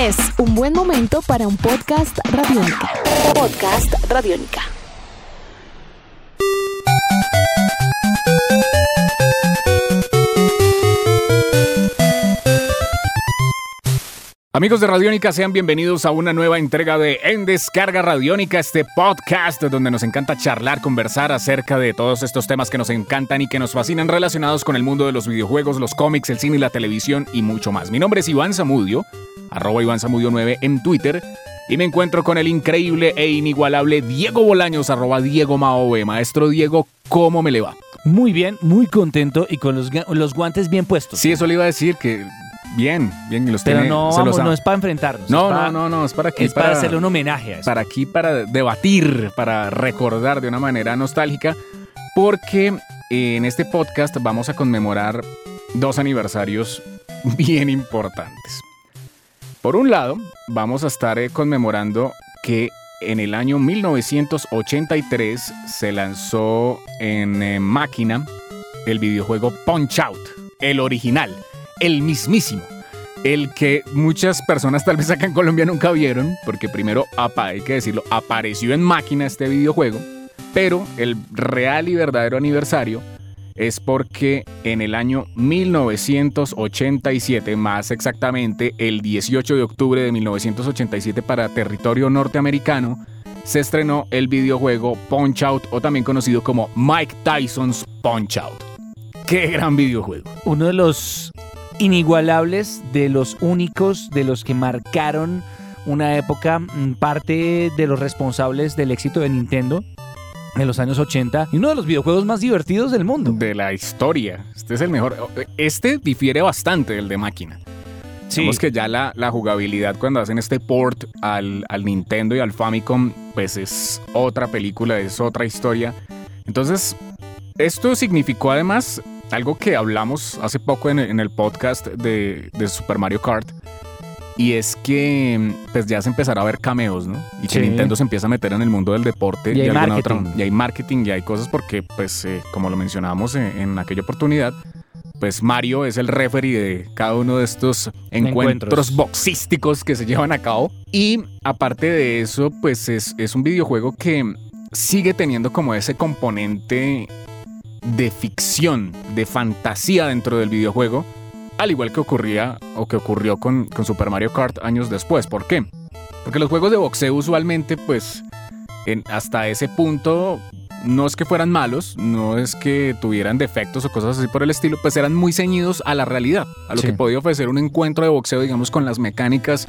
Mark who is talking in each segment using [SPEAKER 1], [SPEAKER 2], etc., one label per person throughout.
[SPEAKER 1] Es un buen momento para un podcast radiónica. Podcast radiónica.
[SPEAKER 2] Amigos de Radiónica, sean bienvenidos a una nueva entrega de En Descarga Radiónica, este podcast donde nos encanta charlar, conversar acerca de todos estos temas que nos encantan y que nos fascinan relacionados con el mundo de los videojuegos, los cómics, el cine y la televisión y mucho más. Mi nombre es Iván Zamudio, arroba Iván Zamudio 9 en Twitter y me encuentro con el increíble e inigualable Diego Bolaños, arroba Diego Maove. Maestro Diego, ¿cómo me le va?
[SPEAKER 3] Muy bien, muy contento y con los, los guantes bien puestos.
[SPEAKER 2] Sí, eso le iba a decir que bien, bien los
[SPEAKER 3] Pero
[SPEAKER 2] tiene-
[SPEAKER 3] no,
[SPEAKER 2] los
[SPEAKER 3] vamos, no es para enfrentarnos.
[SPEAKER 2] No, no,
[SPEAKER 3] para-
[SPEAKER 2] no, no, es para aquí.
[SPEAKER 3] Es para hacerle un homenaje a eso.
[SPEAKER 2] para aquí, para debatir, para recordar de una manera nostálgica, porque en este podcast vamos a conmemorar dos aniversarios bien importantes. Por un lado, vamos a estar eh, conmemorando que en el año 1983 se lanzó en eh, máquina el videojuego Punch Out, el original, el mismísimo el que muchas personas tal vez acá en Colombia nunca vieron, porque primero, hay que decirlo, apareció en máquina este videojuego, pero el real y verdadero aniversario es porque en el año 1987, más exactamente el 18 de octubre de 1987 para territorio norteamericano, se estrenó el videojuego Punch Out o también conocido como Mike Tyson's Punch Out. ¡Qué gran videojuego!
[SPEAKER 3] Uno de los inigualables, de los únicos, de los que marcaron una época, mm, parte de los responsables del éxito de Nintendo en los años 80 y uno de los videojuegos más divertidos del mundo.
[SPEAKER 2] de la historia. Este es el mejor. Este difiere bastante del de máquina.
[SPEAKER 3] Sí.
[SPEAKER 2] Vemos que ya la, la jugabilidad cuando hacen este port al, al Nintendo y al Famicom, pues es otra película, es otra historia. Entonces, esto significó además algo que hablamos hace poco en, en el podcast de, de Super Mario Kart. Y es que pues ya se empezará a ver cameos, ¿no? Y que
[SPEAKER 3] Sí.
[SPEAKER 2] Nintendo se empieza a meter en el mundo del deporte
[SPEAKER 3] Y hay
[SPEAKER 2] alguna otra-
[SPEAKER 3] marketing.
[SPEAKER 2] y hay marketing y hay cosas porque, pues, eh, como lo mencionábamos en, en aquella oportunidad, pues Mario es el referee de cada uno de estos encuentros,
[SPEAKER 3] Encuentros.
[SPEAKER 2] boxísticos que se llevan a cabo. Y aparte de eso, pues es, es un videojuego que sigue teniendo como ese componente de ficción, de fantasía dentro del videojuego, al igual que ocurría o que ocurrió con, con Super Mario Kart años después. ¿Por qué? Porque los juegos de boxeo usualmente, pues, en- hasta ese punto no es que fueran malos, no es que tuvieran defectos o cosas así por el estilo, pues eran muy ceñidos a la realidad, a lo
[SPEAKER 3] Sí.
[SPEAKER 2] que podía ofrecer un encuentro de boxeo, digamos, con las mecánicas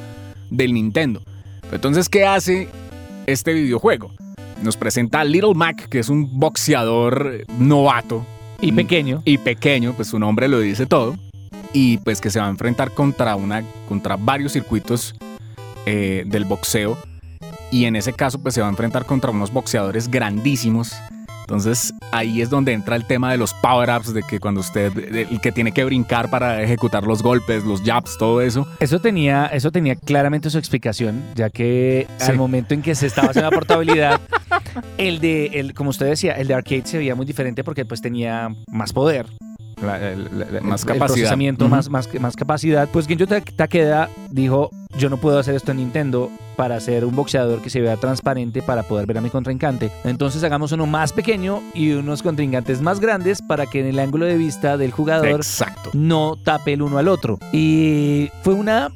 [SPEAKER 2] del Nintendo. Entonces, ¿qué hace este videojuego? Nos presenta a Little Mac, que es un boxeador novato
[SPEAKER 3] y pequeño.
[SPEAKER 2] y pequeño, pues su nombre lo dice todo, y pues que se va a enfrentar contra, una, contra varios circuitos eh, del boxeo, y en ese caso pues se va a enfrentar contra unos boxeadores grandísimos. Entonces ahí es donde entra el tema de los power-ups, de que cuando usted, el que tiene que brincar para ejecutar los golpes, los jabs, todo eso.
[SPEAKER 3] Eso tenía, eso tenía claramente su explicación, ya que
[SPEAKER 2] Sí.
[SPEAKER 3] al momento en que se estaba haciendo la portabilidad, el de, el, como usted decía, el de arcade se veía muy diferente porque pues tenía más poder. La- el- la- la-
[SPEAKER 2] Más
[SPEAKER 3] el
[SPEAKER 2] capacidad.
[SPEAKER 3] procesamiento,
[SPEAKER 2] Ujú.
[SPEAKER 3] más, más, más capacidad. Pues Genjo Ta- Takeda dijo, yo no puedo hacer esto en Nintendo para ser un boxeador que se vea transparente para poder ver a mi contrincante. Entonces hagamos uno más pequeño y unos contrincantes más grandes para que en el ángulo de vista del jugador
[SPEAKER 2] Exacto.
[SPEAKER 3] no tape el uno al otro. Y fue una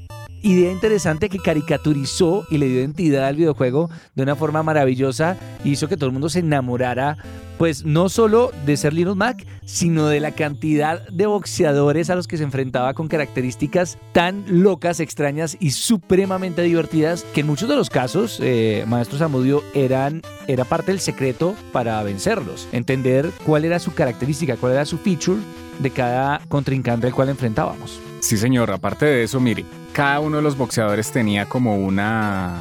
[SPEAKER 3] idea interesante que caricaturizó y le dio identidad al videojuego de una forma maravillosa y hizo que todo el mundo se enamorara, pues no solo de ser Little Mac, sino de la cantidad de boxeadores a los que se enfrentaba con características tan locas, extrañas y supremamente divertidas que en muchos de los casos, eh, Maestro Zamudio, eran, era parte del secreto para vencerlos. Entender cuál era su característica, cuál era su feature de cada contrincante al cual enfrentábamos.
[SPEAKER 2] Sí, señor. Aparte de eso, mire, cada uno de los boxeadores tenía como una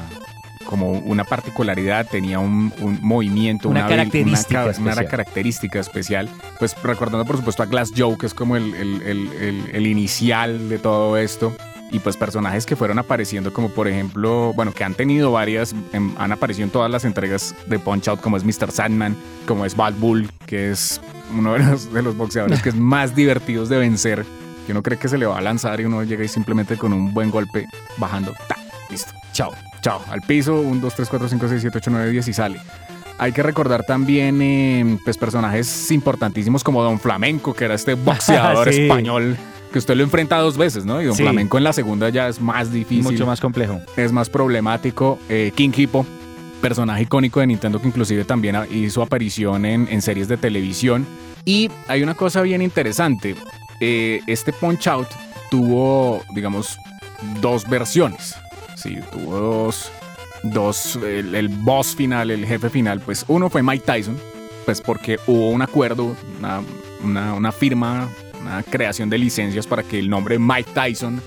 [SPEAKER 2] como una particularidad, tenía un, un movimiento,
[SPEAKER 3] Una característica
[SPEAKER 2] una,
[SPEAKER 3] especial.
[SPEAKER 2] característica especial. Pues recordando, por supuesto, a Glass Joe, que es como el, el- el- el- el inicial de todo esto. Y pues personajes que fueron apareciendo, como por ejemplo, bueno, que han tenido varias, em, han aparecido en todas las entregas de Punch Out, como es Mr. Sandman, como es Bad Bull, que es uno de los, de los boxeadores que es más divertidos de vencer que uno cree que se le va a lanzar y uno llega y simplemente con un buen golpe bajando. ¡ta! listo. Chao. Chao. Al piso, 1, 2, 3, 4, 5, 6, 7, 8, 9, 10 y sale. Hay que recordar también eh, pues, personajes importantísimos como Don Flamenco, que era este boxeador
[SPEAKER 3] Sí.
[SPEAKER 2] español que usted lo enfrenta dos veces, ¿no? Y Don
[SPEAKER 3] Sí.
[SPEAKER 2] Flamenco en la segunda ya es más difícil
[SPEAKER 3] Mucho más complejo.
[SPEAKER 2] es más problemático. Eh, King Hippo, personaje icónico de Nintendo que inclusive también hizo aparición en, en series de televisión. Y hay una cosa bien interesante. Eh, este Punch Out tuvo, digamos, dos versiones. Sí, tuvo dos. dos el, el boss final, el jefe final, pues uno fue Mike Tyson, pues porque hubo un acuerdo, una, una- una firma, una creación de licencias para que el nombre Mike Tyson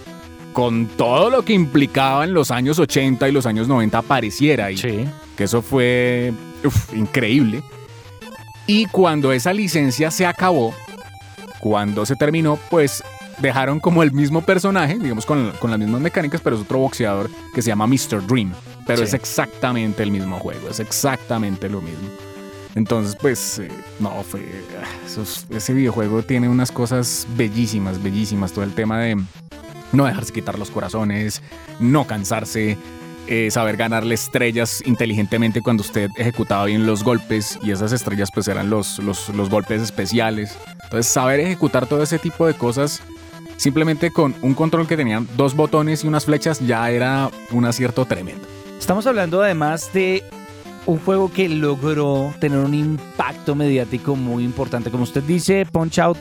[SPEAKER 2] con todo lo que implicaba en los años 80 y los años 90 apareciera y
[SPEAKER 3] Sí.
[SPEAKER 2] que eso fue uf, increíble. Y cuando esa licencia se acabó, cuando se terminó, pues dejaron como el mismo personaje, digamos con, con las mismas mecánicas, pero es otro boxeador que se llama Mr. Dream. Pero
[SPEAKER 3] Sí.
[SPEAKER 2] es exactamente el mismo juego, es exactamente lo mismo. Entonces, pues, eh, no, fue. esos- ese videojuego tiene unas cosas bellísimas, bellísimas. Todo el tema de no dejarse quitar los corazones, no cansarse, eh, saber ganarle estrellas inteligentemente cuando usted ejecutaba bien los golpes y esas estrellas pues eran los, los, los golpes especiales. Entonces saber ejecutar todo ese tipo de cosas simplemente con un control que tenían dos botones y unas flechas ya era un acierto tremendo.
[SPEAKER 3] Estamos hablando además de un juego que logró tener un impacto mediático muy importante. Como usted dice, Punch Out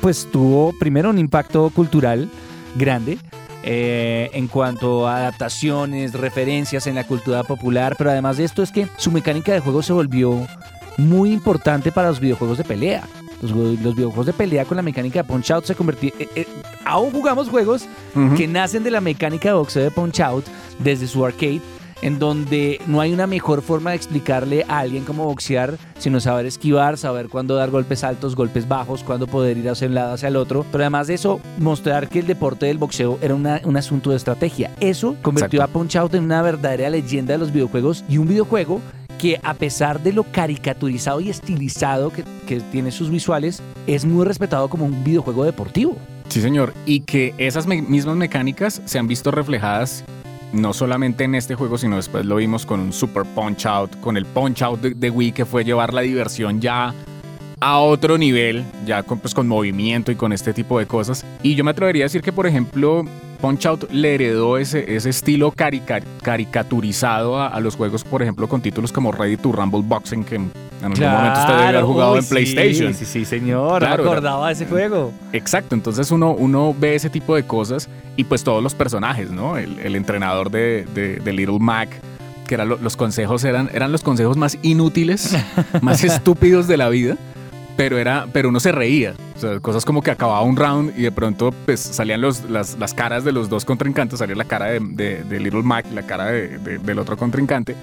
[SPEAKER 3] pues tuvo primero un impacto cultural grande eh, en cuanto a adaptaciones, referencias en la cultura popular, pero además de esto es que su mecánica de juego se volvió muy importante para los videojuegos de pelea. Los, los videojuegos de pelea con la mecánica de Punch Out se convirtieron... aún jugamos juegos que nacen de la mecánica de boxeo de Punch Out desde su arcade, en donde no hay una mejor forma de explicarle a alguien cómo boxear, sino saber esquivar, saber cuándo dar golpes altos, golpes bajos, cuándo poder ir hacia un lado, hacia el otro. Pero además de eso, mostrar que el deporte del boxeo era una- un asunto de estrategia. Eso convirtió
[SPEAKER 2] Exacto.
[SPEAKER 3] a Punch Out en una verdadera leyenda de los videojuegos y un videojuego que a pesar de lo caricaturizado y estilizado que, que tiene sus visuales, es muy respetado como un videojuego deportivo.
[SPEAKER 2] Sí, señor. Y que esas mismas mecánicas se han visto reflejadas no solamente en este juego, sino después lo vimos con un Super Punch Out, con el Punch Out de, de Wii, que fue llevar la diversión ya a otro nivel, ya con, pues, con movimiento y con este tipo de cosas. Y yo me atrevería a decir que, por ejemplo, Punch Out le heredó ese, ese estilo carica- caricaturizado a, a los juegos, por ejemplo, con títulos como Ready to Rumble Boxing, que en algún momento usted debe haber jugado
[SPEAKER 3] uy,
[SPEAKER 2] en PlayStation.
[SPEAKER 3] Sí, sí, sí, señor.
[SPEAKER 2] Claro,
[SPEAKER 3] me
[SPEAKER 2] era-
[SPEAKER 3] acordaba de ese juego.
[SPEAKER 2] Exacto, entonces uno, uno ve ese tipo de cosas y pues todos los personajes, ¿no? El, el entrenador de, de- de Little Mac, que eran lo- los consejos, eran, eran los consejos más inútiles, más estúpidos de la vida, pero, era, pero uno se reía. O sea, cosas como que acababa un round y de pronto pues salían los, las, las caras de los dos contrincantes, salía la cara de, de- de Little Mac y la cara de- de- del otro contrincante.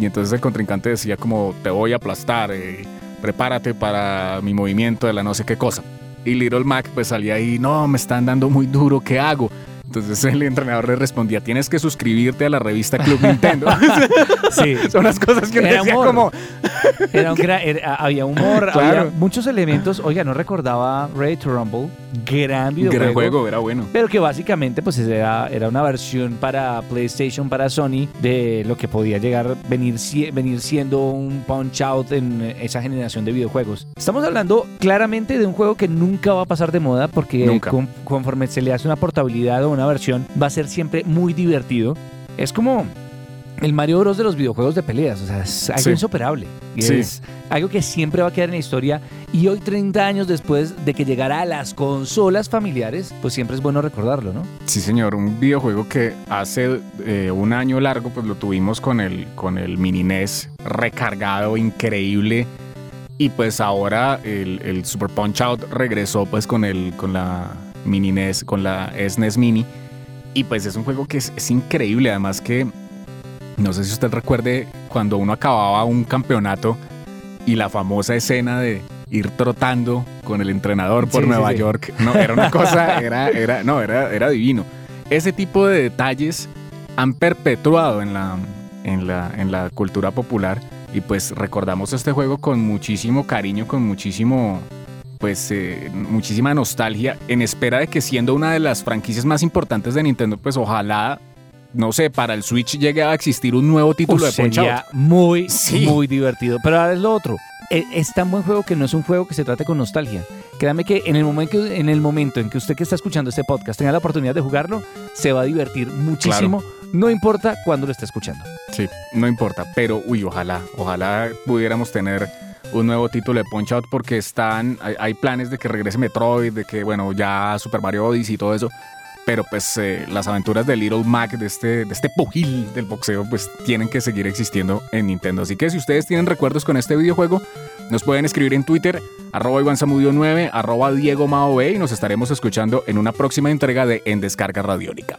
[SPEAKER 2] Y entonces el contrincante decía como, te voy a aplastar, eh, prepárate para mi movimiento de la no sé qué cosa. Y Little Mac pues salía ahí, no, me están dando muy duro, ¿qué hago? Entonces el entrenador le respondía, tienes que suscribirte a la revista Club Nintendo.
[SPEAKER 3] Sí.
[SPEAKER 2] Son las cosas que uno
[SPEAKER 3] Era
[SPEAKER 2] decía
[SPEAKER 3] humor.
[SPEAKER 2] como...
[SPEAKER 3] Era un gran- era- había humor,
[SPEAKER 2] Claro.
[SPEAKER 3] había muchos elementos. Oiga, no recordaba Ready to Rumble. Gran videojuego.
[SPEAKER 2] Gran juego, era bueno.
[SPEAKER 3] Pero que básicamente pues era, era una versión para PlayStation, para Sony, de lo que podía llegar venir, venir siendo un punch out en esa generación de videojuegos. Estamos hablando claramente de un juego que nunca va a pasar de moda porque
[SPEAKER 2] Nunca.
[SPEAKER 3] con- conforme se le hace una portabilidad o una versión va a ser siempre muy divertido. Es como el Mario Bros de los videojuegos de peleas, o sea, es algo
[SPEAKER 2] Sí.
[SPEAKER 3] insuperable. Y
[SPEAKER 2] Sí.
[SPEAKER 3] Es algo que siempre va a quedar en la historia y hoy 30 años después de que llegara a las consolas familiares, pues siempre es bueno recordarlo, ¿no?
[SPEAKER 2] Sí, señor, un videojuego que hace eh, un año largo pues lo tuvimos con el, con el mini NES recargado, increíble. Y pues ahora el, el Super Punch Out regresó pues con, el, con la mini NES, con la SNES Mini. Y pues es un juego que es, es increíble, además que no sé si usted recuerde cuando uno acababa un campeonato y la famosa escena de ir trotando con el entrenador por
[SPEAKER 3] Sí, sí,
[SPEAKER 2] Nueva
[SPEAKER 3] sí.
[SPEAKER 2] York. No, era una cosa, era, era, no, era, era divino. Ese tipo de detalles han perpetuado en la, en la, en la cultura popular y pues recordamos este juego con muchísimo cariño, con muchísimo, pues eh, muchísima nostalgia, en espera de que siendo una de las franquicias más importantes de Nintendo, pues ojalá no sé, para el Switch llegue a existir un nuevo título
[SPEAKER 3] Uf,
[SPEAKER 2] de Punch
[SPEAKER 3] sería
[SPEAKER 2] Out.
[SPEAKER 3] muy,
[SPEAKER 2] Sí.
[SPEAKER 3] muy divertido. Pero ahora es lo otro. E- Es tan buen juego que no es un juego que se trate con nostalgia. Créame que en el momento, en el momento en que usted que está escuchando este podcast tenga la oportunidad de jugarlo, se va a divertir muchísimo. No importa cuándo lo esté escuchando.
[SPEAKER 2] Sí, no importa, pero uy, ojalá, ojalá pudiéramos tener un nuevo título de Punch Out porque están, hay, planes de que regrese Metroid, de que, bueno, ya Super Mario Odyssey y todo eso, pero pues eh, las aventuras de Little Mac, de este, de este pugil del boxeo, pues tienen que seguir existiendo en Nintendo. Así que si ustedes tienen recuerdos con este videojuego, nos pueden escribir en Twitter, arroba IvanSamudio9, arroba Diego Mao B, y nos estaremos escuchando en una próxima entrega de En Descarga Radiónica.